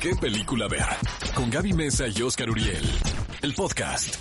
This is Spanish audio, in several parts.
¿Qué película ver? Con Gaby Mesa y Oscar Uriel. El podcast.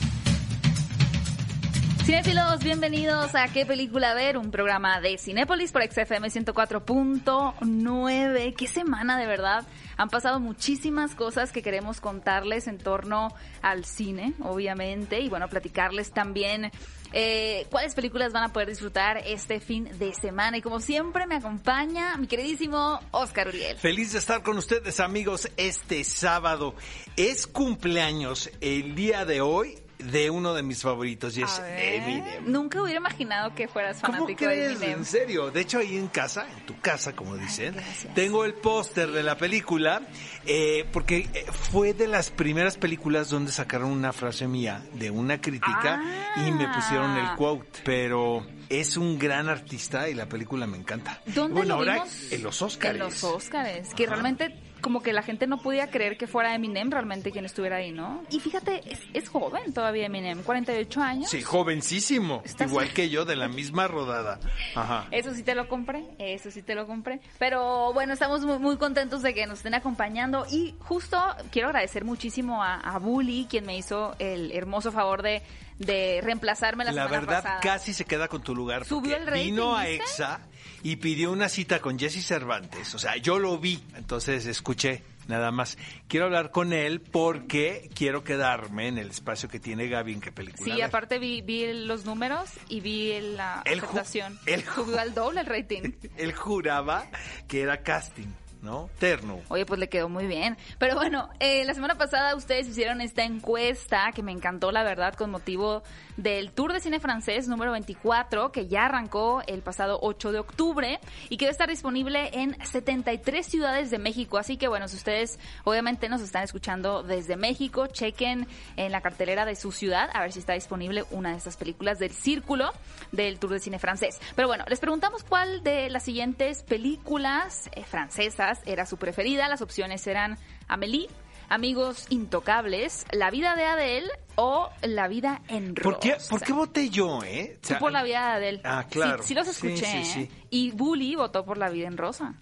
Cinefilos, bienvenidos a ¿Qué película ver? Un programa de Cinépolis por XFM 104.9. ¿Qué semana de verdad? Han pasado muchísimas cosas que queremos contarles en torno al cine, obviamente, y bueno, platicarles también eh, cuáles películas van a poder disfrutar este fin de semana. Y como siempre me acompaña mi queridísimo Oscar Uriel. Feliz de estar con ustedes amigos este sábado. Es cumpleaños el día de hoy de uno de mis favoritos y es Eminem. Nunca hubiera imaginado que fueras ¿Cómo fanático de crees? Eminem. En serio. De hecho, ahí en casa, en tu casa, como dicen, tengo el póster de la película eh, porque eh, fue de las primeras películas donde sacaron una frase mía de una crítica y me pusieron el Ah. quote. Pero es un gran artista y la película me encanta. ¿Dónde bueno, lo ahora vimos? en los Oscars. En los Oscars, que realmente como que la gente no podía creer que fuera Eminem realmente quien estuviera ahí, ¿no? Y fíjate, es, es joven todavía Eminem, 48 años. Sí, jovencísimo. Estás- Igual que yo, de la misma rodada. Ajá. Eso sí te lo compré, eso sí te lo compré. Pero bueno, estamos muy, muy contentos de que nos estén acompañando y justo quiero agradecer muchísimo a, a Bully, quien me hizo el hermoso favor de, de reemplazarme la, La semana verdad, pasada. casi se queda con tu lugar. ¿Subió el rating, Vino a? EXA y pidió una cita con Jesse Cervantes. O sea, yo lo vi, entonces escuché nada más. Quiero hablar con él porque quiero quedarme en el espacio que tiene Gaby en qué película. Sí, aparte vi, vi los números y vi la El ju- aceptación. el ju- Subió al doble el rating. Él juraba que era casting, ¿no? Terno. Oye, pues le quedó muy bien. Pero bueno, eh, la semana pasada ustedes hicieron esta encuesta que me encantó, la verdad, con motivo del Tour de Cine Francés número 24, que ya arrancó el pasado 8 de octubre y que va a estar disponible en 73 ciudades de México. Así que bueno, si ustedes obviamente nos están escuchando desde México, chequen en la cartelera de su ciudad a ver si está disponible una de estas películas del Círculo del Tour de Cine Francés. Pero bueno, les preguntamos cuál de las siguientes películas eh, francesas era su preferida. Las opciones eran Amélie, Amigos Intocables, La vida de Adele o La vida en rosa. ¿Por qué, ¿Por qué voté yo, eh? Tú por La vida de Adele. Ah, claro. Sí, sí los escuché. sí, sí. ¿eh? Y Bully votó por La vida en rosa.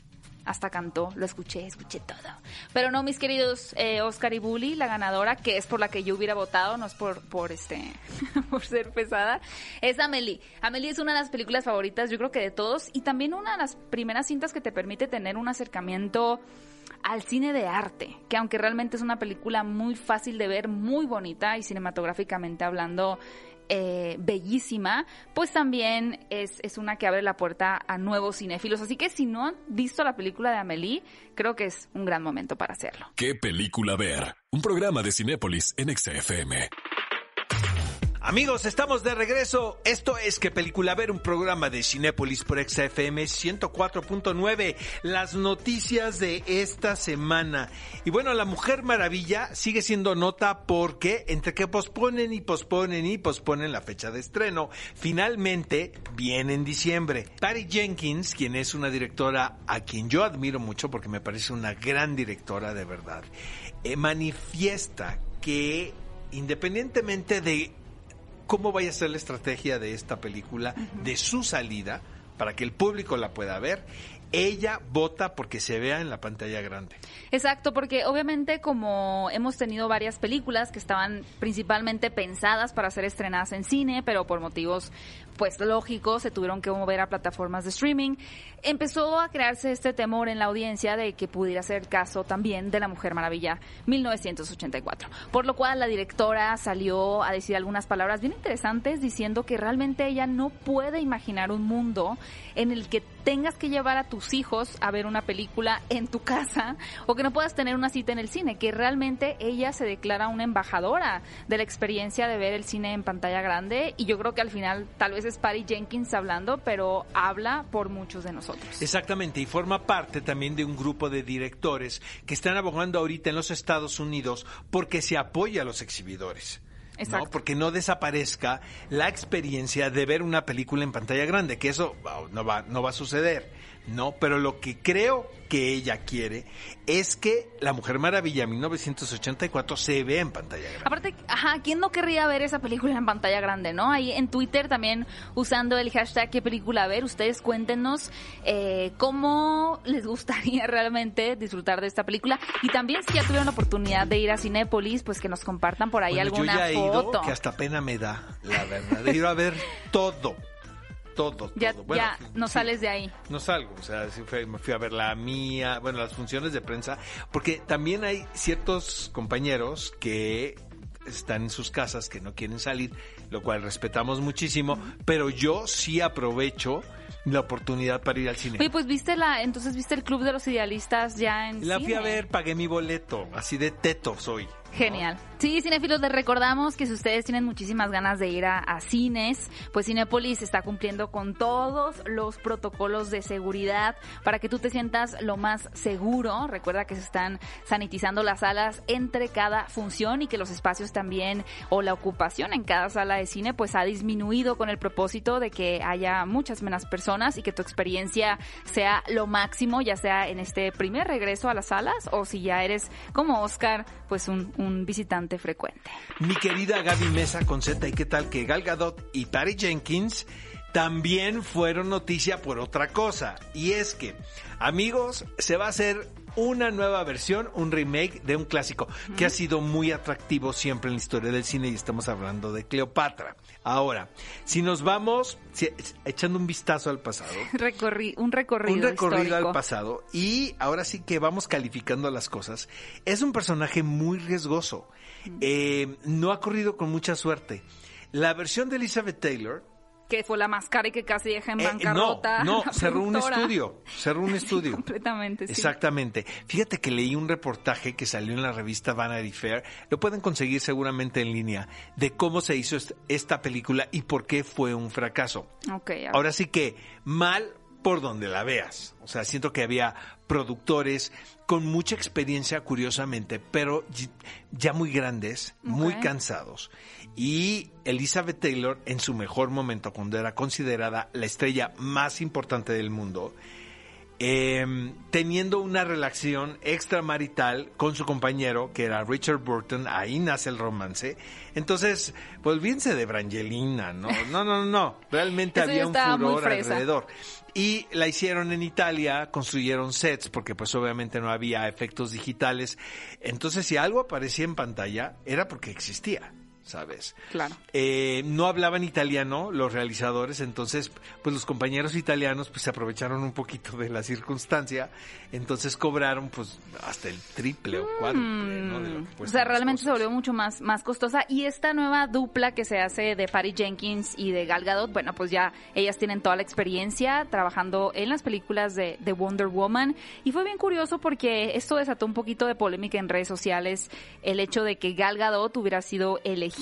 Hasta cantó, lo escuché, escuché todo. Pero no, mis queridos eh, Oscar y Bully, la ganadora, que es por la que yo hubiera votado, no es por, por este, por ser pesada, es Amelie. Amelie es una de las películas favoritas, yo creo que de todos, y también una de las primeras cintas que te permite tener un acercamiento al cine de arte, que aunque realmente es una película muy fácil de ver, muy bonita y cinematográficamente hablando eh, bellísima, pues también es, es una que abre la puerta a nuevos cinéfilos. Así que si no han visto la película de Amélie, creo que es un gran momento para hacerlo. ¿Qué película ver? Un programa de Cinépolis en XFM. Amigos, estamos de regreso. Esto es Que Película Ver, un programa de Cinépolis por XFM 104.9. Las noticias de esta semana. Y bueno, La Mujer Maravilla sigue siendo nota porque entre que posponen y posponen y posponen la fecha de estreno, finalmente viene en diciembre. Patty Jenkins, quien es una directora a quien yo admiro mucho porque me parece una gran directora de verdad, eh, manifiesta que independientemente de cómo vaya a ser la estrategia de esta película, de su salida, para que el público la pueda ver. Ella vota porque se vea en la pantalla grande. Exacto, porque obviamente como hemos tenido varias películas que estaban principalmente pensadas para ser estrenadas en cine, pero por motivos pues lógicos se tuvieron que mover a plataformas de streaming, empezó a crearse este temor en la audiencia de que pudiera ser caso también de La Mujer Maravilla 1984. Por lo cual la directora salió a decir algunas palabras bien interesantes diciendo que realmente ella no puede imaginar un mundo en el que tengas que llevar a tus hijos a ver una película en tu casa o que no puedas tener una cita en el cine, que realmente ella se declara una embajadora de la experiencia de ver el cine en pantalla grande y yo creo que al final tal vez es Patty Jenkins hablando, pero habla por muchos de nosotros. Exactamente, y forma parte también de un grupo de directores que están abogando ahorita en los Estados Unidos porque se apoya a los exhibidores. ¿no? Porque no desaparezca la experiencia de ver una película en pantalla grande, que eso no va, no va a suceder. No, pero lo que creo que ella quiere es que La Mujer Maravilla 1984 se vea en pantalla grande. Aparte, ajá, ¿quién no querría ver esa película en pantalla grande, no? Ahí en Twitter también usando el hashtag qué película ver, ustedes cuéntenos eh, cómo les gustaría realmente disfrutar de esta película y también si ya tuvieron la oportunidad de ir a Cinépolis, pues que nos compartan por ahí Bueno, alguna yo ya he foto. ido, que hasta pena me da, la verdad, de ir a ver todo, todo, Ya, todo. Bueno, ya no sí, sales de ahí. No salgo, o sea, sí fui- me fui a ver la mía, bueno, las funciones de prensa, porque también hay ciertos compañeros que están en sus casas, que no quieren salir, lo cual respetamos muchísimo, pero yo sí aprovecho la oportunidad para ir al cine. Oye, pues viste la, entonces viste el Club de los Idealistas ya en La fui a cine? ver, pagué mi boleto, así de teto soy. Genial. Sí, cinéfilos, les recordamos que si ustedes tienen muchísimas ganas de ir a, cines, pues Cinépolis está cumpliendo con todos los protocolos de seguridad para que tú te sientas lo más seguro. Recuerda que se están sanitizando las salas entre cada función y que los espacios también o la ocupación en cada sala de cine pues ha disminuido con el propósito de que haya muchas menos personas y que tu experiencia sea lo máximo, ya sea en este primer regreso a las salas o si ya eres como Oscar, pues un visitante frecuente. Mi querida Gaby Mesa con Z, ¿y qué tal que Gal Gadot y Patty Jenkins también fueron noticia por otra cosa? Y es que, amigos, se va a hacer una nueva versión, un remake de un clásico que ha sido muy atractivo siempre en la historia del cine y estamos hablando de Cleopatra. Ahora, si nos vamos si- echando un vistazo al pasado, Recorri un recorrido, un recorrido histórico. al pasado y ahora sí que vamos calificando las cosas. Es un personaje muy riesgoso. Eh, no ha corrido con mucha suerte. La versión de Elizabeth Taylor Que fue la más cara y que casi deja en eh, bancarrota. no, cerró un estudio, cerró un estudio. Completamente, sí. Exactamente. Fíjate que leí un reportaje que salió en la revista Vanity Fair, lo pueden conseguir seguramente en línea, de cómo se hizo est- esta película y por qué fue un fracaso. Ahora sí que mal por donde la veas. O sea, siento que había productores con mucha experiencia, curiosamente, pero ya muy grandes, muy cansados. Y Elizabeth Taylor, en su mejor momento, cuando era considerada la estrella más importante del mundo, eh, teniendo una relación extramarital con su compañero, que era Richard Burton, ahí nace el romance. Entonces, pues olvídense de Brangelina, ¿no? No, no, no, no. Realmente había un furor alrededor. Y la hicieron en Italia, construyeron sets, porque pues obviamente no había efectos digitales. Entonces, si algo aparecía en pantalla, era porque existía. ¿Sabes? Claro. Eh, no hablaban italiano los realizadores, entonces pues los compañeros italianos pues se aprovecharon un poquito de la circunstancia, entonces cobraron pues hasta el triple o cuádruple, ¿no? de lo que Mm. O sea, realmente se cosas. volvió mucho más, más costosa. Y esta nueva dupla que se hace de Patty Jenkins y de Gal Gadot, bueno, pues ya ellas tienen toda la experiencia trabajando en las películas de, de Wonder Woman. Y fue bien curioso porque esto desató un poquito de polémica en redes sociales, el hecho de que Gal Gadot hubiera sido elegida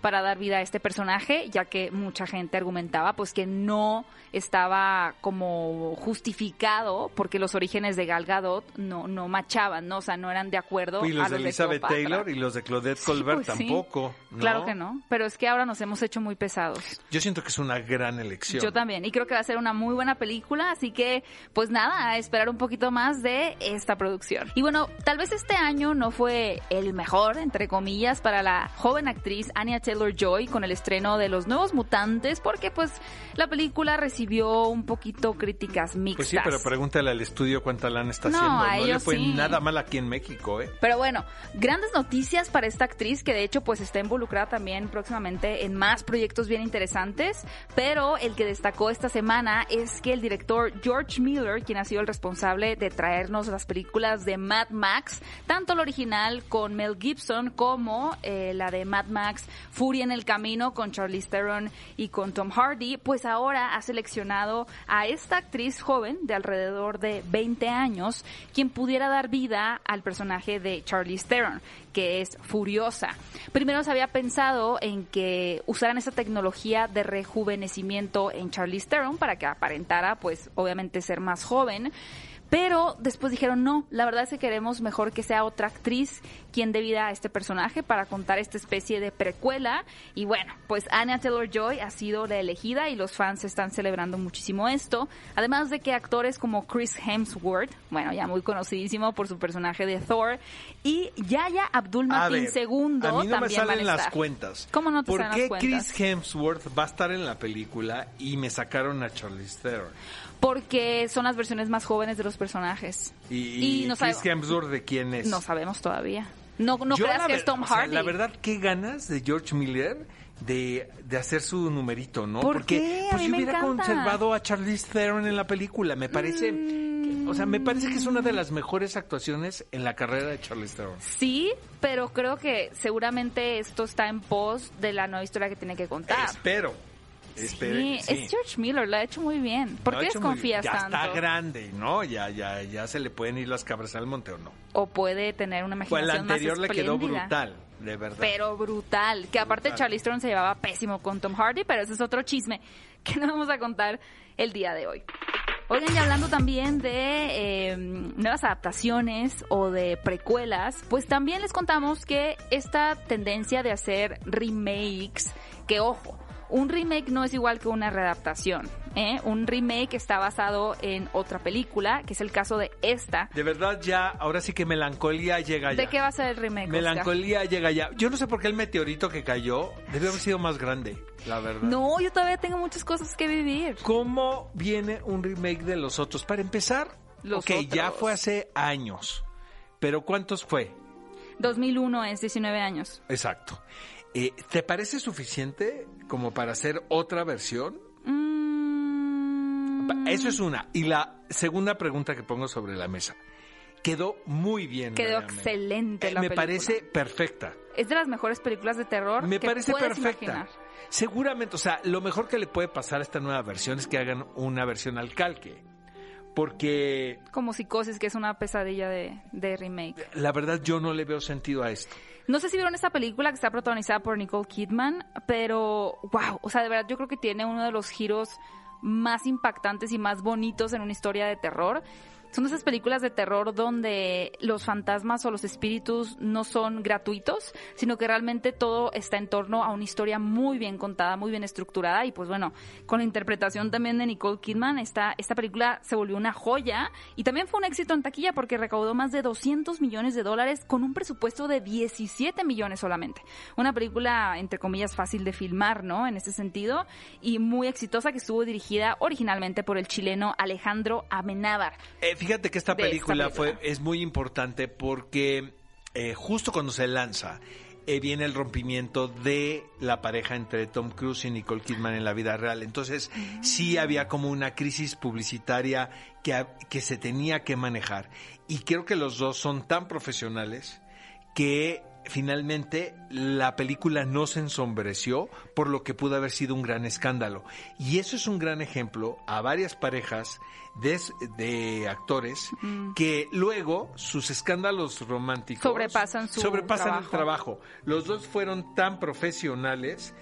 para dar vida a este personaje, ya que mucha gente argumentaba pues que no estaba como justificado porque los orígenes de Gal Gadot no, no machaban, ¿no? O sea, no eran de acuerdo Y los a de Elizabeth. Taylor y los de Claudette Sí, Colbert pues sí. tampoco. ¿no? Claro que no, pero es que ahora nos hemos hecho muy pesados. Yo siento que es una gran elección. Yo también, y creo que va a ser una muy buena película, así que pues nada, a esperar un poquito más de esta producción. Y bueno, tal vez este año no fue el mejor, entre comillas, para la joven actriz Anya Taylor-Joy con el estreno de Los Nuevos Mutantes, porque pues la película recibió un poquito críticas mixtas. Pues sí, pero pregúntale al estudio cuánta lana está No, haciendo. a No le fue sí. nada mal aquí en México, ¿eh? Pero bueno, grandes noticias para esta actriz que de hecho pues está involucrada también próximamente en más proyectos bien interesantes, pero el que destacó esta semana es que el director George Miller, quien ha sido el responsable de traernos las películas de Mad Max, tanto la original con Mel Gibson como eh, la de Mad Max Furia en el Camino con Charlize Theron y con Tom Hardy, pues ahora ha seleccionado a esta actriz joven de alrededor de 20 años, quien pudiera dar vida al personaje de Charlize Theron, que es Furiosa. Primero se había pensado en que usaran esa tecnología de rejuvenecimiento en Charlize Theron para que aparentara, pues, obviamente ser más joven. Pero después dijeron, no, la verdad es que queremos mejor que sea otra actriz quien dé vida a este personaje para contar esta especie de precuela. Y bueno, pues Anya Taylor-Joy ha sido la elegida y los fans están celebrando muchísimo esto. Además de que actores como Chris Hemsworth, bueno, ya muy conocidísimo por su personaje de Thor, y Yaya Abdul Mateen II a mí no me también a salen las cuentas. ¿Cómo no te ¿Por salen las qué cuentas? Chris Hemsworth va a estar en la película y me sacaron a Charlize Theron? Porque son las versiones más jóvenes de los personajes. Y, Y no Chris Hemsworth de quién es? No sabemos todavía. No, no Yo, creas que ver- es Tom o sea, Hardy. la verdad, qué ganas de George Miller de, de hacer su numerito, ¿no? ¿Por Porque qué? A pues mí yo hubiera encanta. conservado a Charlize Theron en la película. Me parece, que- o sea, me parece que es una de las mejores actuaciones en la carrera de Charlize Theron. Sí, pero creo que seguramente esto está en pos de la nueva historia que tiene que contar. Espero. Sí, es George Miller, lo ha hecho muy bien. ¿Por qué muy desconfías ya tanto? está grande, ¿no? Ya, ya, ya se le pueden ir las cabras al monte o no. O puede tener una Pues imaginación el anterior más le quedó brutal, de verdad. Pero brutal. Que aparte Brutal. Charlize Theron se llevaba pésimo con Tom Hardy, pero ese es otro chisme que no vamos a contar el día de hoy. Oigan, y hablando también de eh, nuevas adaptaciones o de precuelas, pues también les contamos que esta tendencia de hacer remakes, que ojo, un remake no es igual que una readaptación. ¿eh? Un remake está basado en otra película, que es el caso de esta. De verdad ya, ahora sí que melancolía llega ya. ¿De qué va a ser el remake? Oscar? Melancolía llega ya. Yo no sé por qué el meteorito que cayó debe haber sido más grande, la verdad. No, yo todavía tengo muchas cosas que vivir. ¿Cómo viene un remake de los otros? Para empezar, Los ok, ya fue hace años. Pero ¿cuántos fue? 2001 es 19 años. Exacto. Eh, ¿Te parece suficiente como para hacer otra versión? Mm, Eso es una. Y la segunda pregunta que pongo sobre la mesa. Quedó muy bien. Quedó realmente. excelente la Me película. parece perfecta. Es de las mejores películas de terror Me que parece puedes perfecta. imaginar. Seguramente, o sea, lo mejor que le puede pasar a esta nueva versión es que hagan una versión al calque. Porque Como Psicosis, que es una pesadilla de, de remake. la verdad yo no le veo sentido a esto. No sé si vieron esta película que está protagonizada por Nicole Kidman, pero wow, o sea, de verdad yo creo que tiene uno de los giros más impactantes y más bonitos en una historia de terror. Son esas películas de terror donde los fantasmas o los espíritus no son gratuitos, sino que realmente todo está en torno a una historia muy bien contada, muy bien estructurada y pues bueno, con la interpretación también de Nicole Kidman, esta, esta película se volvió una joya y también fue un éxito en taquilla porque recaudó más de 200 millones de dólares con un presupuesto de 17 millones solamente. Una película, entre comillas, fácil de filmar, ¿no? En ese sentido y muy exitosa que estuvo dirigida originalmente por el chileno Alejandro Amenábar. Eh, fíjate que esta película, fue es muy importante porque eh, justo cuando se lanza eh, viene el rompimiento de la pareja entre Tom Cruise y Nicole Kidman en la vida real. Entonces sí había como una crisis publicitaria que, que se tenía que manejar. Y creo que los dos son tan profesionales que finalmente la película no se ensombreció por lo que pudo haber sido un gran escándalo. Y eso es un gran ejemplo a varias parejas de, de actores que luego sus escándalos románticos Sobrepasan su sobrepasan el trabajo. Los dos fueron tan profesionales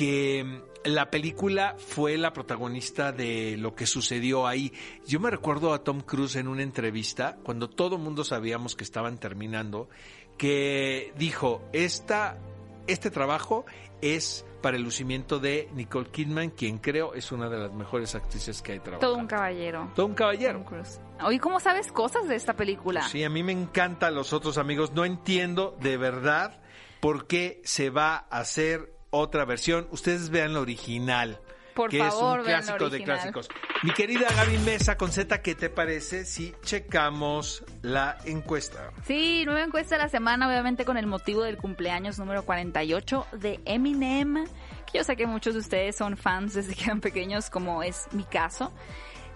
que mm, la película fue la protagonista de lo que sucedió ahí. Yo me recuerdo a Tom Cruise en una entrevista, cuando todo el mundo sabíamos que estaban terminando, que dijo, Esta, este trabajo es para el lucimiento de Nicole Kidman, quien creo es una de las mejores actrices que hay trabajando. Todo un caballero. Todo un caballero. Tom Cruise. Oye, ¿cómo sabes cosas de esta película? Sí, a mí me encanta los otros amigos. No entiendo de verdad por qué se va a hacer otra versión. Ustedes vean la original. Por que favor, es un clásico de clásicos. Mi querida Gaby Mesa con Z, ¿qué te parece si checamos la encuesta? Sí, nueva encuesta de la semana, obviamente con el motivo del cumpleaños número 48 de Eminem, que yo sé que muchos de ustedes son fans desde que eran pequeños, como es mi caso.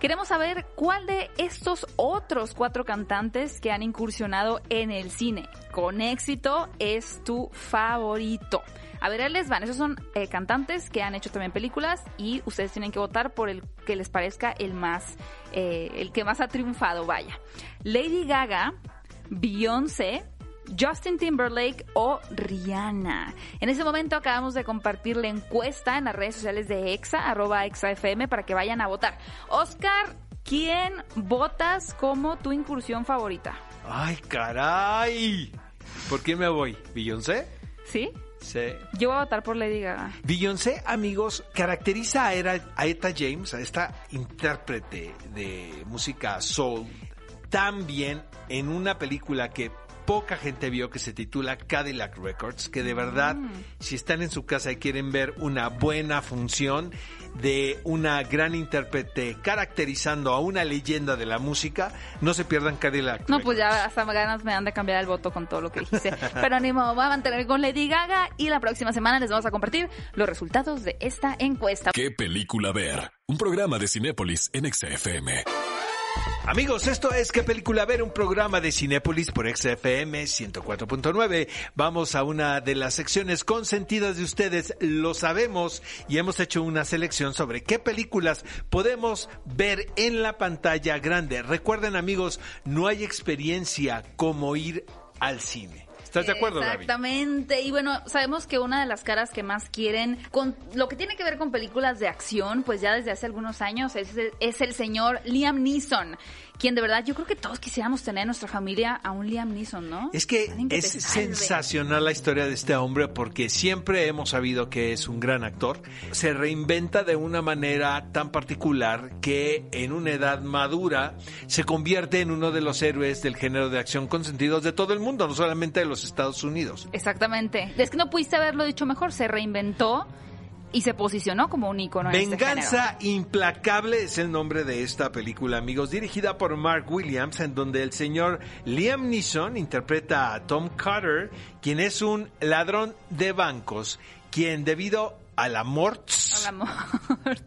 Queremos saber cuál de estos otros cuatro cantantes que han incursionado en el cine con éxito es tu favorito. A ver, ahí les van. Esos son eh, cantantes que han hecho también películas y ustedes tienen que votar por el que les parezca el más, eh, el que más ha triunfado, vaya. Lady Gaga, Beyoncé, Justin Timberlake o Rihanna. En ese momento acabamos de compartir la encuesta en las redes sociales de EXA, arroba EXAFM, para que vayan a votar. Oscar, ¿quién votas como tu incursión favorita? Ay, caray. ¿Por quién me voy? ¿Beyoncé? ¿Sí? Sí. Yo voy a votar por Lady Gaga. Beyoncé, amigos, caracteriza a, Era- a Etta James, a esta intérprete de música soul, tan bien en una película que poca gente vio que se titula Cadillac Records, que de verdad, si están en su casa y quieren ver una buena función de una gran intérprete caracterizando a una leyenda de la música, no se pierdan Cadillac No, pues ya hasta ganas me dan de cambiar el voto con todo lo que dijiste. Pero ni modo, voy a mantener con Lady Gaga y la próxima semana les vamos a compartir los resultados de esta encuesta. ¿Qué película ver? Un programa de Cinépolis en XFM. Amigos, esto es ¿Qué película ver? Un programa de Cinépolis por XFM 104.9. Vamos a una de las secciones consentidas de ustedes, lo sabemos, y hemos hecho una selección sobre qué películas podemos ver en la pantalla grande. Recuerden amigos, no hay experiencia como ir al cine. ¿Estás de acuerdo, Gaby? Exactamente. Y bueno, sabemos que una de las caras que más quieren, con lo que tiene que ver con películas de acción, pues ya desde hace algunos años, es, es el señor Liam Neeson. Quien de verdad, yo creo que todos quisiéramos tener en nuestra familia a un Liam Neeson, ¿no? Es que Alguien es sensacional la historia de este hombre porque siempre hemos sabido que es un gran actor. Se reinventa de una manera tan particular que en una edad madura se convierte en uno de los héroes del género de acción consentidos de todo el mundo, no solamente de los Estados Unidos. Exactamente. Es que no pudiste haberlo dicho mejor. Se reinventó y se posicionó como un ícono en este. Venganza Implacable es el nombre de esta película, amigos, dirigida por Mark Williams, en donde el señor Liam Neeson interpreta a Tom Carter, quien es un ladrón de bancos, quien debido al amor Al amor.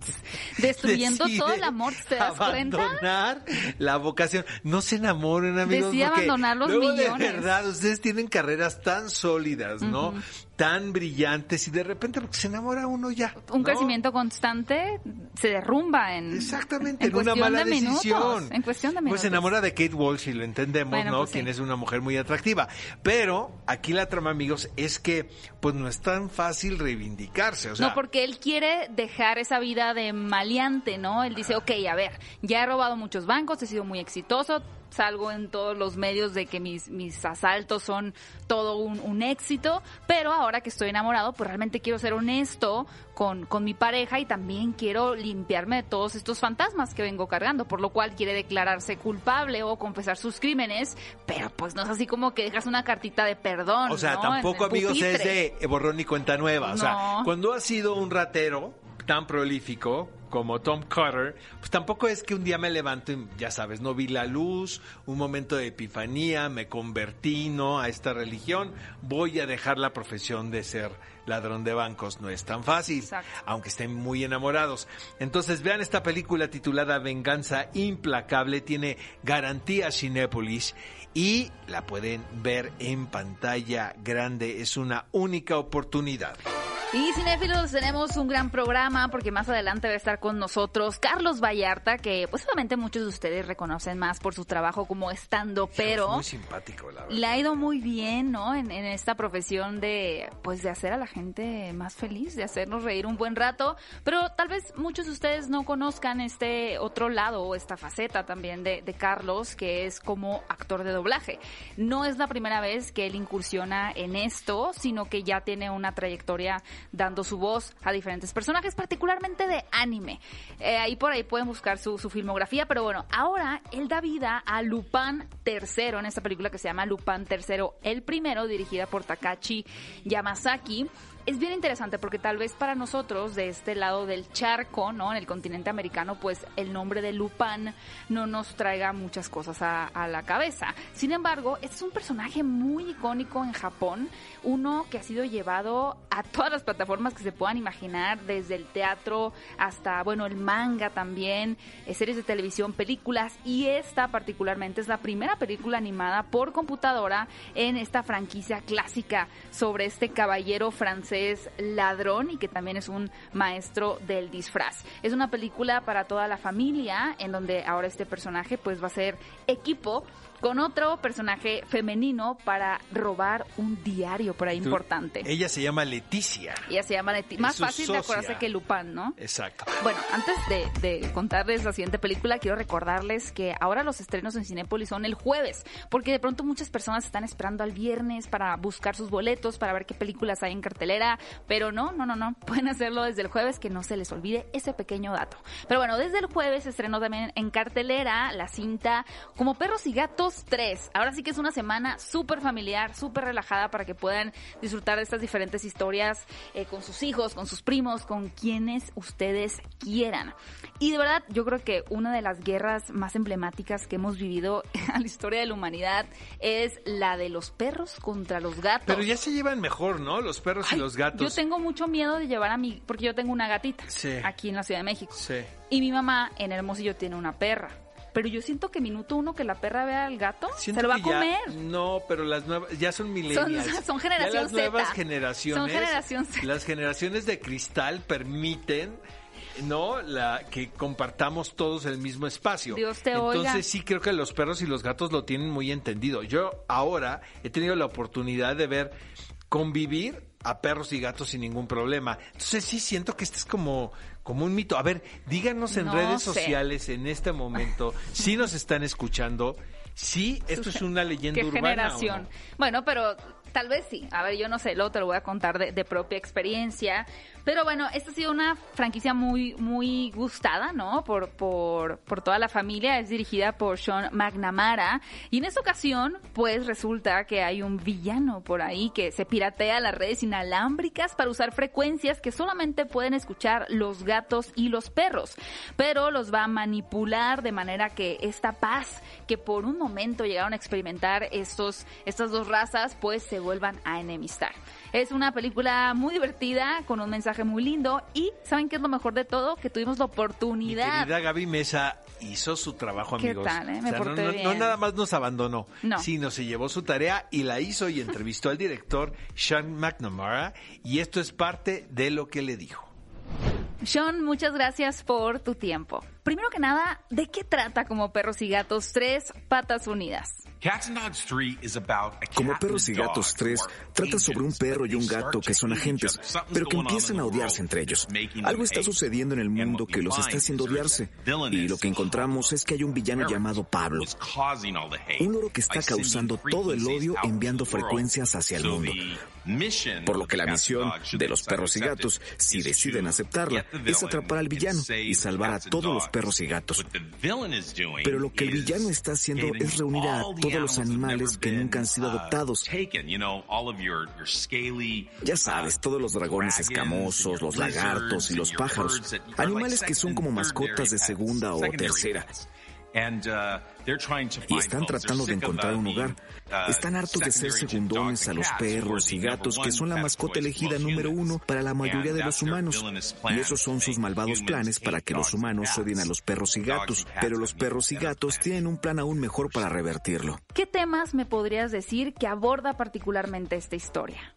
Destruyendo decide todo el amor, ¿te das cuenta? abandonar la vocación. No se enamoren, amigos. Decide abandonar los luego, millones. De verdad, ustedes tienen carreras tan sólidas, ¿no? Tan brillantes y de repente porque se enamora uno ya. Un ¿no? crecimiento constante se derrumba en Exactamente, en en, una mala de minutos, decisión. en cuestión de minutos. Pues se enamora de Kate Walsh y lo entendemos, Bueno, ¿no? pues sí. Quien es una mujer muy atractiva. Pero aquí la trama, amigos, es que pues no es tan fácil reivindicarse. O sea, no, porque él quiere dejar esa vida de maleante, ¿no? Él dice, ok, a ver, ya he robado muchos bancos, he sido muy exitoso, salgo en todos los medios de que mis, mis asaltos son todo un, un éxito, pero ahora que estoy enamorado, pues realmente quiero ser honesto con, con mi pareja y también quiero limpiarme de todos estos fantasmas que vengo cargando, por lo cual quiere declararse culpable o confesar sus crímenes, pero pues no es así como que dejas una cartita de perdón. O sea, tampoco, amigos, es de borrón y cuenta nueva. O sea, cuando has sido un ratero tan prolífico como Tom Carter, pues tampoco es que un día me levanto y, ya sabes, no vi la luz, un momento de epifanía, me convertí, ¿no? A esta religión, voy a dejar la profesión de ser ladrón de bancos. No es tan fácil, Exacto. aunque estén muy enamorados. Entonces, vean esta película titulada Venganza Implacable, tiene garantía Cinépolis y la pueden ver en pantalla grande. Es una única oportunidad. Y cinéfilos, tenemos un gran programa porque más adelante va a estar con nosotros Carlos Vallarta, que pues obviamente muchos de ustedes reconocen más por su trabajo como estando, pero Muy simpático, la verdad. le ha ido muy bien, ¿no? En, en esta profesión de, pues, de hacer a la gente más feliz, de hacernos reír un buen rato. Pero tal vez muchos de ustedes no conozcan este otro lado o esta faceta también de, de Carlos, que es como actor de doblaje. No es la primera vez que él incursiona en esto, sino que ya tiene una trayectoria dando su voz a diferentes personajes, particularmente de anime. Eh, ahí por ahí pueden buscar su, su filmografía, pero bueno, ahora él da vida a Lupin III en esta película que se llama Lupin III, el primero, dirigida por Takashi Yamazaki. Es bien interesante porque tal vez para nosotros de este lado del charco, ¿no? En el continente americano, pues el nombre de Lupin no nos traiga muchas cosas a, a la cabeza. Sin embargo, es un personaje muy icónico en Japón, uno que ha sido llevado a todas las plataformas que se puedan imaginar, desde el teatro hasta, bueno, el manga también, eh, series de televisión, películas, y esta particularmente es la primera película animada por computadora en esta franquicia clásica sobre este caballero francés ladrón y que también es un maestro del disfraz. Es una película para toda la familia en donde ahora este personaje pues va a ser equipo con otro personaje femenino para robar un diario por ahí Tú- importante. Ella se llama Leticia. Ella se llama Leti- Más fácil de acordarse que Lupin, ¿no? Exacto. Bueno, antes de, de contarles la siguiente película, quiero recordarles que ahora los estrenos en Cinépolis son el jueves, porque de pronto muchas personas están esperando al viernes para buscar sus boletos, para ver qué películas hay en cartelera, pero no, no, no, no, pueden hacerlo desde el jueves, que no se les olvide ese pequeño dato. Pero bueno, desde el jueves se estrenó también en cartelera la cinta Como Perros y Gatos 3. Ahora sí que es una semana súper familiar, súper relajada para que puedan disfrutar de estas diferentes historias eh, con sus hijos, con sus primos, con quienes ustedes quieran. Y de verdad, yo creo que una de las guerras más emblemáticas que hemos vivido a la historia de la humanidad es la de los perros contra los gatos. Pero ya se llevan mejor, ¿no? Los perros y los gatos. Yo tengo mucho miedo de llevar a mi, porque yo tengo una gatita Sí. aquí en la Ciudad de México. Sí. Y mi mamá en Hermosillo tiene una perra. Pero yo siento que minuto uno que la perra vea al gato, Siento se lo va a ya- comer. no, pero las nuevas ya son millennials. son generación Ya las nuevas generaciones. Son generación Z. Las generaciones de cristal permiten no la que compartamos todos el mismo espacio. Dios te Entonces oiga. sí creo que los perros y los gatos lo tienen muy entendido. Yo ahora he tenido la oportunidad de ver convivir a perros y gatos sin ningún problema. Entonces sí siento que este es como como un mito. A ver, díganos en No redes sé. sociales en este momento si nos están escuchando. Sí, esto es una leyenda ¿Qué urbana. ¿o generación? no? Bueno, pero tal vez sí. A ver, yo no sé, luego te lo voy a contar de, propia experiencia. Pero bueno, esta ha sido una franquicia muy, muy gustada, ¿no? Por, por, por toda la familia. Es dirigida por Sean McNamara. Y en esta ocasión, pues resulta que hay un villano por ahí que se piratea las redes inalámbricas para usar frecuencias que solamente pueden escuchar los gatos y los perros. Pero los va a manipular de manera que esta paz que por un momento llegaron a experimentar estos, estas dos razas, pues se vuelvan a enemistar. Es una película muy divertida, con un mensaje muy lindo y ¿saben qué es lo mejor de todo? Que tuvimos la Mi oportunidad. querida Gaby Mesa hizo su trabajo, ¿Qué amigos. tal, eh? Me no, porté no- no bien. nada más nos abandonó, No. sino se llevó su tarea y la hizo y entrevistó al director Sean McNamara y esto es parte de lo que le dijo. Sean, muchas gracias por tu tiempo. Primero que nada, ¿de qué trata como perros y gatos tres patas unidas? Como Perros y Gatos 3 trata sobre un perro y un gato que son agentes, pero que empiezan a odiarse entre ellos. Algo está sucediendo en el mundo que los está haciendo odiarse. Y lo que encontramos es que hay un villano llamado Pablo, un loro que está causando todo el odio enviando frecuencias hacia el mundo. Por lo que la misión de los perros y gatos, si deciden aceptarla, es atrapar al villano y salvar a todos los perros y gatos. Pero lo que el villano está haciendo es reunir a todos los animales que nunca han sido adoptados. Ya sabes, todos los dragones escamosos, los lagartos y los pájaros. Animales que son como mascotas de segunda o tercera. Y están tratando de encontrar un hogar. Están hartos de ser segundones a los perros y gatos que son la mascota elegida número uno para la mayoría de los humanos. Y esos son sus malvados planes para que los humanos odien a los perros y gatos. Pero los perros y gatos tienen un plan aún mejor para revertirlo. ¿Qué temas me podrías decir que aborda particularmente esta historia?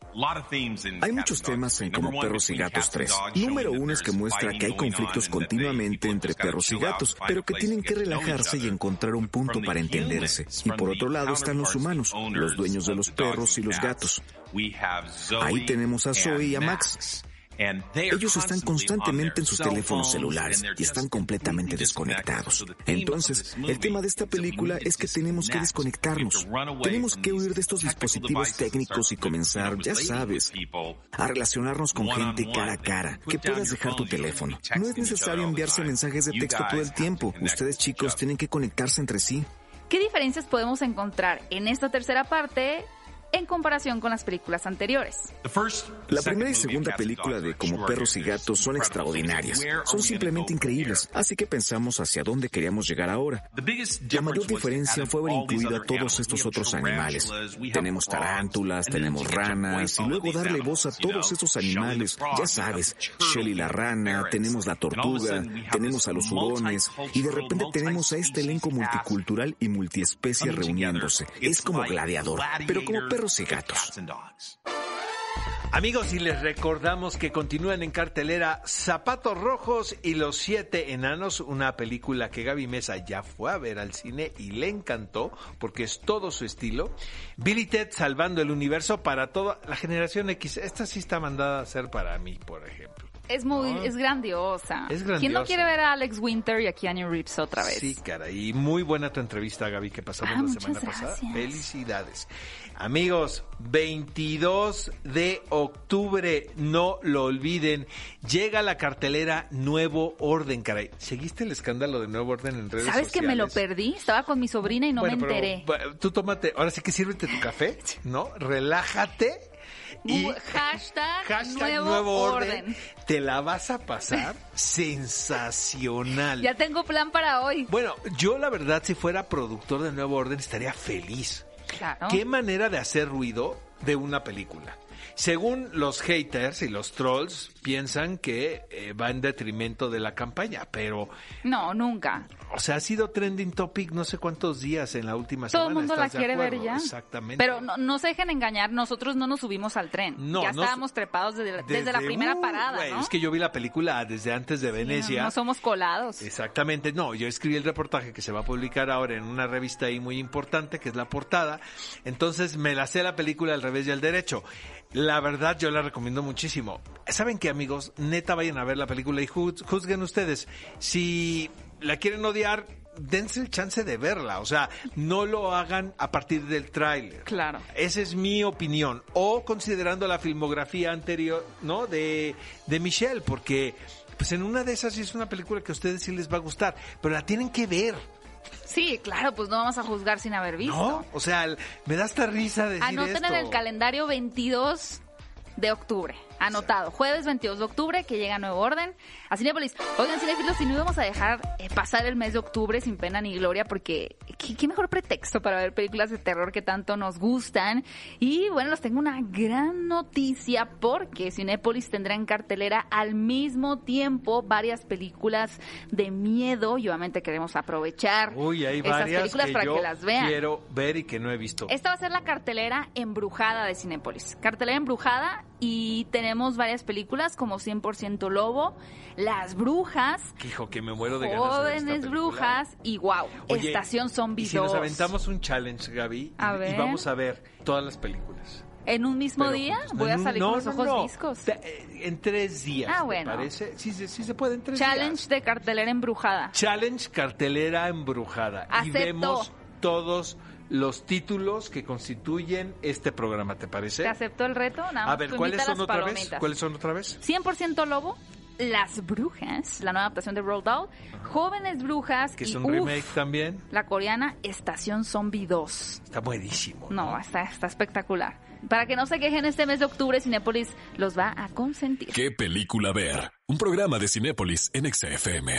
Hay muchos temas en Como Perros y Gatos 3. Número uno es que muestra que hay conflictos continuamente entre perros y gatos, pero que tienen que relajarse y encontrar un punto para entenderse. Y por otro lado están los humanos, los dueños de los perros y los gatos. Ahí tenemos a Zoe y a Max. Ellos están constantemente en sus teléfonos celulares y están completamente desconectados. Entonces, el tema de esta película es que tenemos que desconectarnos. Tenemos que huir de estos dispositivos técnicos y comenzar, ya sabes, a relacionarnos con gente cara a cara. Que puedas dejar tu teléfono. No es necesario enviarse mensajes de texto todo el tiempo. Ustedes chicos tienen que conectarse entre sí. ¿Qué diferencias podemos encontrar en esta tercera parte en comparación con las películas anteriores? La primera y segunda película de Como Perros y Gatos son extraordinarias. Son simplemente increíbles. Así que pensamos hacia dónde queríamos llegar ahora. La mayor diferencia fue haber incluido a todos estos otros animales. Tenemos tarántulas, tenemos ranas, y luego darle voz a todos estos animales. Ya sabes, Shelly la rana, tenemos la tortuga, tenemos a los hurones, y de repente tenemos a este elenco multicultural y multiespecie reuniéndose. Es como gladiador, pero como perros y gatos. Amigos, y les recordamos que continúan en cartelera Zapatos Rojos y Los Siete Enanos, una película que Gaby Mesa ya fue a ver al cine y le encantó porque es todo su estilo. Billy Ted salvando el universo para toda la generación X. Esta sí está mandada a ser para mí, por ejemplo. Es muy, es grandiosa. Es grandiosa. ¿Quién no quiere ver a Alex Winter y a Keanu Reeves otra vez? Sí, cara, y muy buena tu entrevista, Gaby, que pasamos Ah, la semana muchas pasada. gracias. Felicidades. Amigos, 22 de octubre, no lo olviden, llega la cartelera Nuevo Orden, caray. ¿Seguiste el escándalo de Nuevo Orden en redes ¿Sabes que me lo sociales? perdí? Estaba con mi sobrina y no Bueno, me enteré. tú tómate, ahora sí que sírvete tu café, ¿no? Relájate. Y hashtag hashtag nuevo orden. orden. Te la vas a pasar sensacional. Ya tengo plan para hoy. Bueno, yo la verdad, si fuera productor de Nuevo Orden, estaría feliz. Claro. ¿Qué manera de hacer ruido de una película? Según los haters y los trolls, piensan que eh, va en detrimento de la campaña, pero, No, nunca. o sea, ha sido trending topic no sé cuántos días en la última Todo semana. el mundo la ¿estás de quiere ver ya. Exactamente. Pero no, no se dejen engañar, nosotros no nos subimos al tren. No, ya estábamos trepados desde, desde la primera uh, parada, güey, ¿no? Es que yo vi la película desde antes de Sí, no, Venecia. no somos colados. Exactamente, no, yo escribí el reportaje que se va a publicar ahora en una revista ahí muy importante, que es La Portada, entonces me la sé la película al revés y al derecho. La verdad yo la recomiendo muchísimo. ¿Saben qué amigos? Neta vayan a ver la película y juz- juzguen ustedes. Si la quieren odiar, dense el chance de verla, o sea, no lo hagan a partir del tráiler. Claro. Esa es mi opinión. O considerando la filmografía anterior, ¿no? De, de Michelle, porque pues en una de esas sí es una película que a ustedes sí les va a gustar, pero la tienen que ver, Sí, claro, pues no vamos a juzgar sin haber visto. ¿no? O sea, me da hasta risa decir Anoten en el calendario 22 de octubre. Anotado. Jueves 22 de octubre que llega Nuevo Orden a Cinepolis. Oigan, cinefilos, si no íbamos a dejar eh, pasar el mes de octubre sin pena ni gloria porque ¿qué, qué mejor pretexto para ver películas de terror que tanto nos gustan. Y bueno, les tengo una gran noticia porque Cinepolis tendrá en cartelera al mismo tiempo varias películas de miedo y obviamente queremos aprovechar Uy, hay esas varias películas que para yo que las vean. quiero ver y que no he visto. Esta va a ser la cartelera embrujada de Cinépolis. Cartelera embrujada y tenemos varias películas como 100% Lobo, Las Brujas, Hijo, que me muero de ganas de esta Jóvenes película. Brujas y wow, Oye, Estación Zombie y si 2. nos aventamos un challenge, Gaby, y- A y, ver. vamos a ver todas las películas. En un mismo Pero día juntos, no voy a salir no, con los no, ojos no. viscos. Te- eh, En tres días, Ah, ¿te bueno. parece? Sí, sí, sí se puede en tres Challenge días. de cartelera embrujada. Challenge cartelera embrujada. Y Acepto. vemos todos los títulos que constituyen este programa, ¿te parece? ¿Te aceptó el reto? Nada A ver, ¿cuáles son otra vez? ¿Cuáles son otra vez? 100% Lobo, Las Brujas, la nueva adaptación de Roald Dahl, Jóvenes Brujas Que y es un uf, remake también. la coreana Estación Zombie 2. Está buenísimo. No, está, está espectacular. Para que no se quejen este mes de octubre, Cinépolis los va a consentir. ¿Qué película ver? Un programa de Cinépolis en XFM.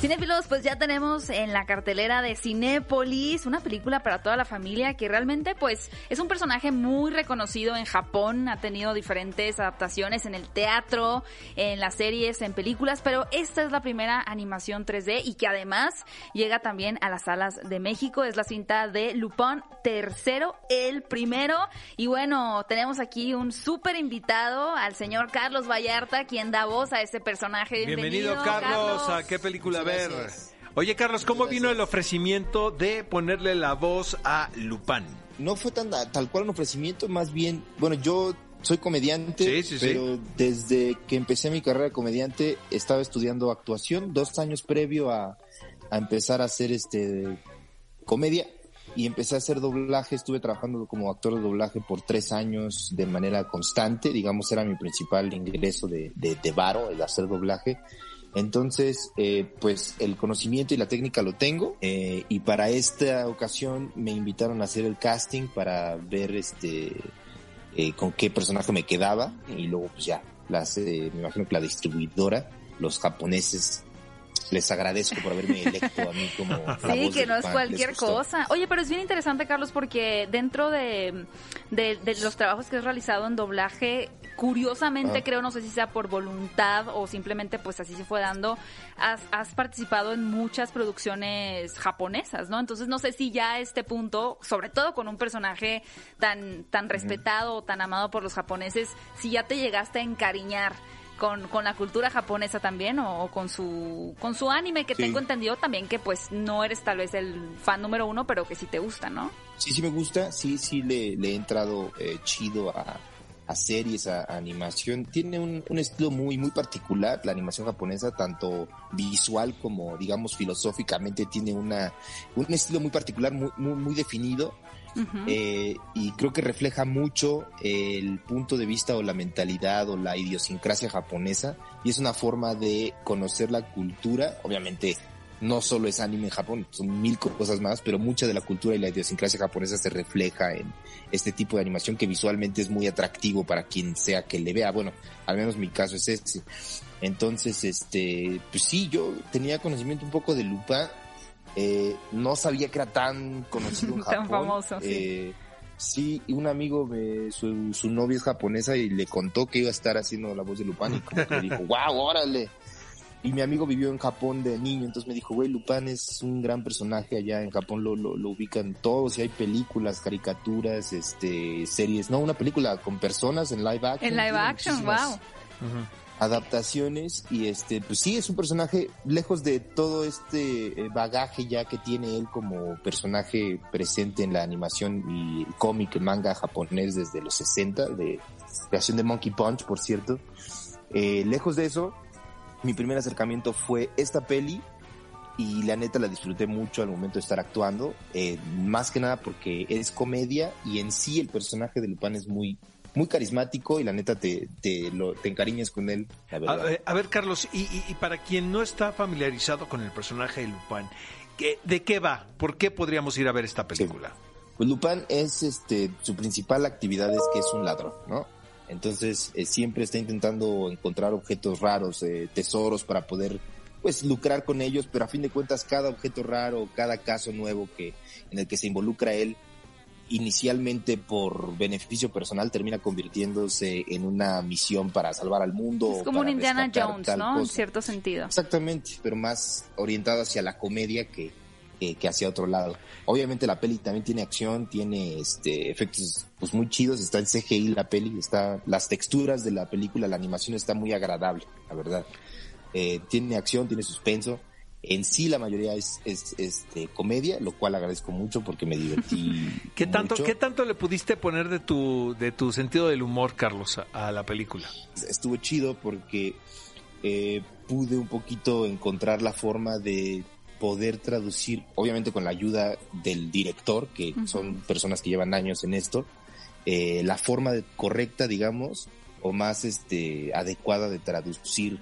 Cinéfilos, pues ya tenemos en la cartelera de Cinépolis una película para toda la familia que realmente pues es un personaje muy reconocido en Japón, ha tenido diferentes adaptaciones en el teatro, en las series, en películas, pero esta es la primera animación 3D y que además llega también a las salas de México, es la cinta de Lupin tercero, el primero. Y bueno, tenemos aquí un súper invitado al señor Carlos Vallarta, quien da voz a este personaje. Bienvenido, Carlos, a qué película ver. gracias. Oye, Carlos, ¿cómo vino el ofrecimiento de ponerle la voz a Lupin? No fue tan tal cual un ofrecimiento, más bien, bueno, yo soy comediante, Sí, sí, sí. pero desde que empecé mi carrera de comediante estaba estudiando actuación, dos años previo a, a empezar a hacer este comedia y empecé a hacer doblaje, estuve trabajando como actor de doblaje por tres años de manera constante, digamos era mi principal ingreso de, de, de varo, el hacer doblaje. Entonces, eh, pues el conocimiento y la técnica lo tengo eh, y para esta ocasión me invitaron a hacer el casting para ver este eh, con qué personaje me quedaba y luego pues ya, las, eh, me imagino que la distribuidora, los japoneses les agradezco por haberme electo a mí como Sí, que no es cualquier cosa. Oye, pero es bien interesante, Carlos, porque dentro de, de, los trabajos que has realizado en doblaje, curiosamente creo, no sé si sea por voluntad o simplemente pues así se fue dando, has, has participado en muchas producciones japonesas, ¿no? Entonces no sé si ya a este punto, sobre todo con un personaje tan, tan respetado, tan amado por los japoneses, si ya te llegaste a encariñar con, con la cultura japonesa también o, con su con su anime que tengo entendido también que pues no eres tal vez el fan número uno pero que sí te gusta no sí sí me gusta sí sí le, le he entrado eh, chido a, a series, a, animación. Tiene un, un, estilo muy, muy particular, la animación japonesa, tanto visual como, digamos, filosóficamente, tiene una, un estilo muy particular, muy, muy, muy definido. Eh, y creo que refleja mucho el punto de vista o la mentalidad o la idiosincrasia japonesa y es una forma de conocer la cultura, obviamente no solo es anime en Japón, son mil cosas más, pero mucha de la cultura y la idiosincrasia japonesa se refleja en este tipo de animación que visualmente es muy atractivo para quien sea que le vea. Bueno, al menos mi caso es ese. Entonces, este, pues sí, yo tenía conocimiento un poco de Lupa eh, no sabía que era tan conocido en Japón. tan famoso, sí. Eh, sí, y un amigo, me, su, su, novia es japonesa y le contó que iba a estar haciendo la voz de Lupin y como que le dijo, wow, órale. Y mi amigo vivió en Japón de niño, entonces me dijo, güey, Lupin es un gran personaje allá en Japón, lo, lo, lo ubican todos, y hay películas, caricaturas, este, series, no, una película con personas en live action. En live action, wow adaptaciones y este pues sí es un personaje lejos de todo este eh, bagaje ya que tiene él como personaje presente en la animación y cómic manga japonés desde los 60 de creación de Monkey Punch por cierto eh, lejos de eso mi primer acercamiento fue esta peli y la neta la disfruté mucho al momento de estar actuando eh, más que nada porque es comedia y en sí el personaje de Lupin es muy muy carismático y la neta te, te, lo, te encariñas con él, A, ver, Carlos, y, y, para quien no está familiarizado con el personaje de Lupin, ¿de qué va? ¿Por qué podríamos ir a ver esta película? Pues Lupin es, este, su principal actividad es que es un ladrón, ¿no? Entonces eh, siempre está intentando encontrar objetos raros, eh, tesoros para poder pues lucrar con ellos, pero a fin de cuentas cada objeto raro, cada caso nuevo que en el que se involucra él, inicialmente por beneficio personal termina convirtiéndose en una misión para salvar al mundo. Es como un Indiana Jones, ¿no? En cierto sentido. Exactamente, pero más orientado hacia la comedia que, que, hacia otro lado. Obviamente la peli también tiene acción, tiene este efectos pues muy chidos, está en CGI la peli, está las texturas de la película, la animación está muy agradable, la verdad. Eh, tiene acción, tiene suspenso en sí la mayoría es, es este, comedia, lo cual agradezco mucho porque me divertí. ¿Qué tanto, ¿Qué tanto le pudiste poner de tu, de tu sentido del humor, Carlos, a, la película? Estuvo chido porque eh, pude un poquito encontrar la forma de poder traducir, obviamente con la ayuda del director, que son personas que llevan años en esto, eh, la forma correcta, digamos, o más este adecuada de traducir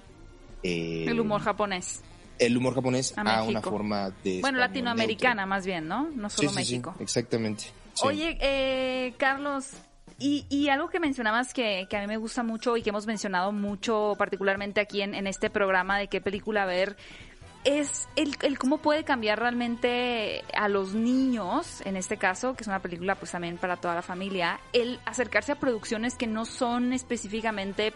eh, el humor japonés el humor japonés a, una forma de... Bueno, latinoamericana más bien, ¿no? No solo México. exactamente. Oye, eh, Carlos, y, y, algo que mencionabas que, que, a mí me gusta mucho y que hemos mencionado mucho, particularmente aquí en, en este programa de qué película ver, es el, el, cómo puede cambiar realmente a los niños, en este caso, que es una película pues también para toda la familia, el acercarse a producciones que no son específicamente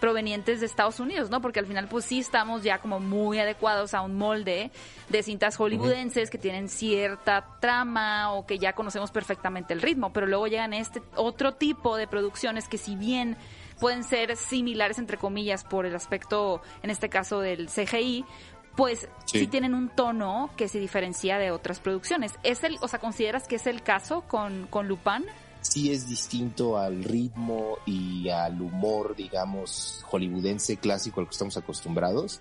provenientes de Estados Unidos, ¿no? Porque al final pues sí estamos ya como muy adecuados a un molde de cintas hollywoodenses que tienen cierta trama o que ya conocemos perfectamente el ritmo, pero luego llegan este otro tipo de producciones que si bien pueden ser similares entre comillas por el aspecto en este caso del CGI, pues sí. tienen un tono que se diferencia de otras producciones. ¿Es el, o sea, consideras que es el caso con, con Lupin? Sí es distinto al ritmo y al humor, digamos, hollywoodense clásico al que estamos acostumbrados,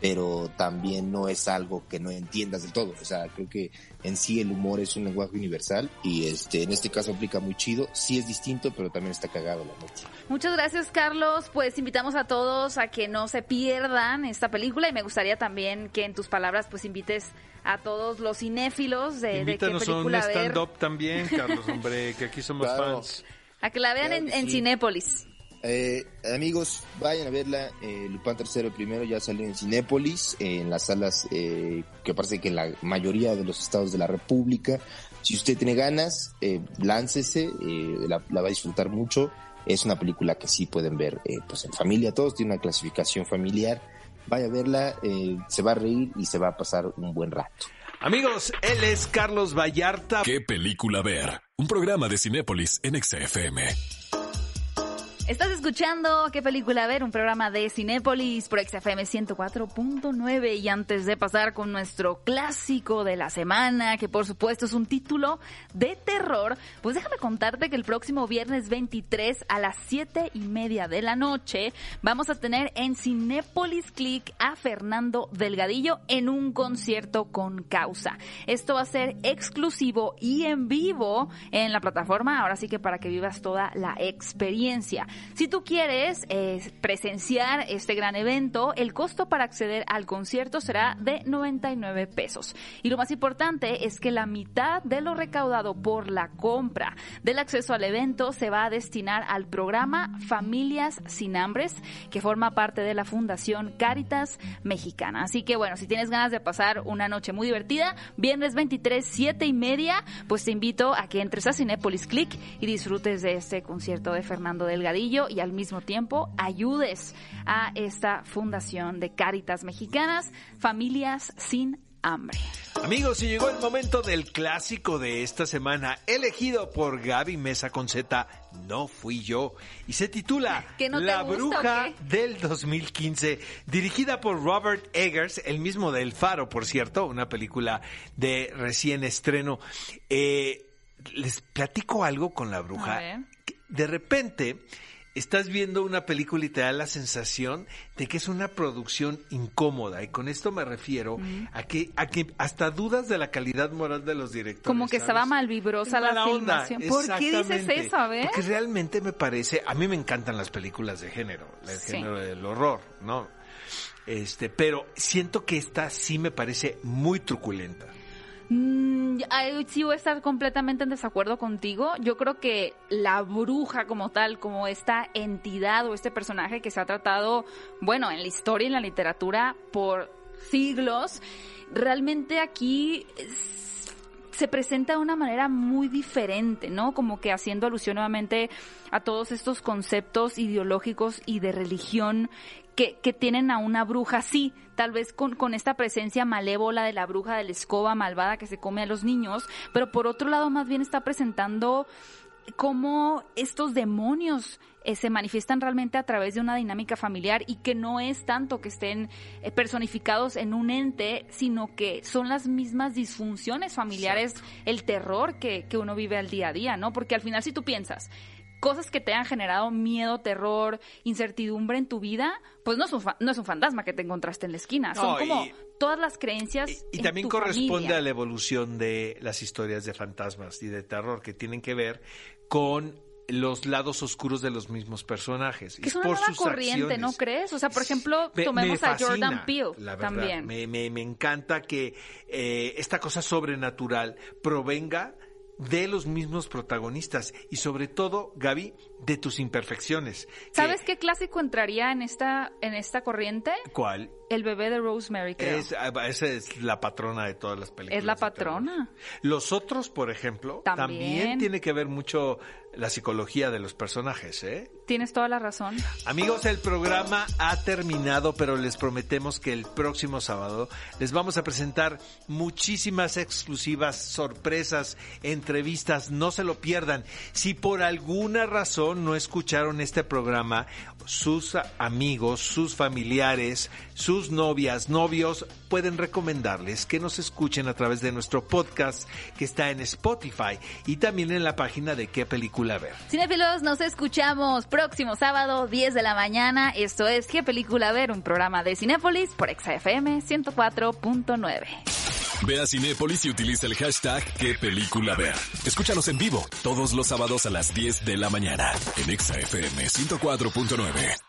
pero también no es algo que no entiendas del todo. O sea, creo que en sí el humor es un lenguaje universal y este, en este caso aplica muy chido. Sí es distinto, pero también está cagado la noche. Muchas gracias, Carlos. Pues invitamos a todos a que no se pierdan esta película y me gustaría también que en tus palabras pues invites a todos los cinéfilos de, de qué película a un stand-up también, Carlos, hombre, que aquí somos fans. A que la vean en, Cinépolis. Eh, amigos, vayan a verla. Eh, Lupin III primero ya salió en Cinépolis, eh, en las salas eh, que parece que en la mayoría de los estados de la República. Si usted tiene ganas, eh, láncese, eh, la, la va a disfrutar mucho. Es una película que sí pueden ver eh, pues en familia, todos tiene una clasificación familiar. Vaya a verla, eh, se va a reír y se va a pasar un buen rato. Amigos, él es Carlos Vallarta. ¿Qué película ver? Un programa de Cinépolis en XFM. Estás escuchando qué película ver, un programa de Cinépolis por XFM 104.9 y antes de pasar con nuestro clásico de la semana, que por supuesto es un título de terror, pues déjame contarte que el próximo viernes 23 a las 7 y media de la noche vamos a tener en Cinépolis Click a Fernando Delgadillo en un concierto con causa. Esto va a ser exclusivo y en vivo en la plataforma, ahora sí que para que vivas toda la experiencia. Si tú quieres eh, presenciar este gran evento, el costo para acceder al concierto será de 99 pesos. Y lo más importante es que la mitad de lo recaudado por la compra del acceso al evento se va a destinar al programa Familias sin Hambres, que forma parte de la Fundación Cáritas Mexicana. Así que bueno, si tienes ganas de pasar una noche muy divertida, viernes 23, 7 y media, pues te invito a que entres a Cinepolis Click y disfrutes de este concierto de Fernando Delgadillo y al mismo tiempo ayudes a esta fundación de Cáritas Mexicanas, Familias sin Hambre. Amigos, y llegó el momento del clásico de esta semana, elegido por Gaby Mesa con Z, No Fui Yo, y se titula ¿Que no La gusta, Bruja del 2015, dirigida por Robert Eggers, el mismo del Faro, por cierto, una película de recién estreno. Eh, les platico algo con La Bruja. De repente estás viendo una película y te da la sensación de que es una producción incómoda. Y con esto me refiero a que, a que hasta dudas de la calidad moral de los directores. Como que estaba ¿sabes? mal vibrosa la filmación. ¿Por qué dices eso? A ver. Porque realmente me parece, a mí me encantan las películas de género, el Sí. género del horror, ¿no? Este, pero siento que esta sí me parece muy truculenta. Sí voy a estar completamente en desacuerdo contigo. Yo creo que la bruja como tal, como esta entidad o este personaje que se ha tratado, bueno, en la historia y en la literatura por siglos, realmente aquí se presenta de una manera muy diferente, ¿no? Como que haciendo alusión nuevamente a todos estos conceptos ideológicos y de religión que, que tienen a una bruja, sí, tal vez con, con esta presencia malévola de la bruja de la escoba malvada que se come a los niños, pero por otro lado más bien está presentando cómo estos demonios eh, se manifiestan realmente a través de una dinámica familiar y que no es tanto que estén eh, personificados en un ente, sino que son las mismas disfunciones familiares, el terror que, que uno vive al día a día, ¿no? Porque al final si tú piensas, cosas que te han generado miedo, terror, incertidumbre en tu vida, pues no es un, fa- no es un fantasma que te encontraste en la esquina, son como y- todas las creencias. Y, y en también tu corresponde familia. a la evolución de las historias de fantasmas y de terror que tienen que ver con los lados oscuros de los mismos personajes. Que es una por nueva sus corriente, ¿no crees? O sea, por ejemplo, Me- tomemos me a Jordan Peele la verdad. también. Me, me- me encanta que eh, esta cosa sobrenatural provenga de los mismos protagonistas y sobre todo, Gaby, de tus imperfecciones. Que- ¿Sabes qué clásico entraría en esta, en esta corriente? ¿Cuál? El bebé de Rosemary, creo. Es, ah, esa es la patrona de todas las películas. Es la patrona. Los otros, por ejemplo, también. También. tiene que ver mucho la psicología de los personajes, ¿eh? Tienes toda la razón. Amigos, el programa ha terminado, pero les prometemos que el próximo sábado les vamos a presentar muchísimas exclusivas sorpresas, entrevistas, no se lo pierdan. Si por alguna razón no escucharon este programa, sus amigos, sus familiares, sus novias, novios, pueden recomendarles que nos escuchen a través de nuestro podcast que está en Spotify y también en la página de qué película ver. Cinefilos, nos escuchamos próximo sábado, 10 de la mañana. Esto es ¿Qué película ver? Un programa de Cinépolis por XFM 104.9. Ve a Cinépolis y utiliza el hashtag qué película ver. Escúchanos en vivo todos los sábados a las 10 de la mañana en Exa FM 104.9.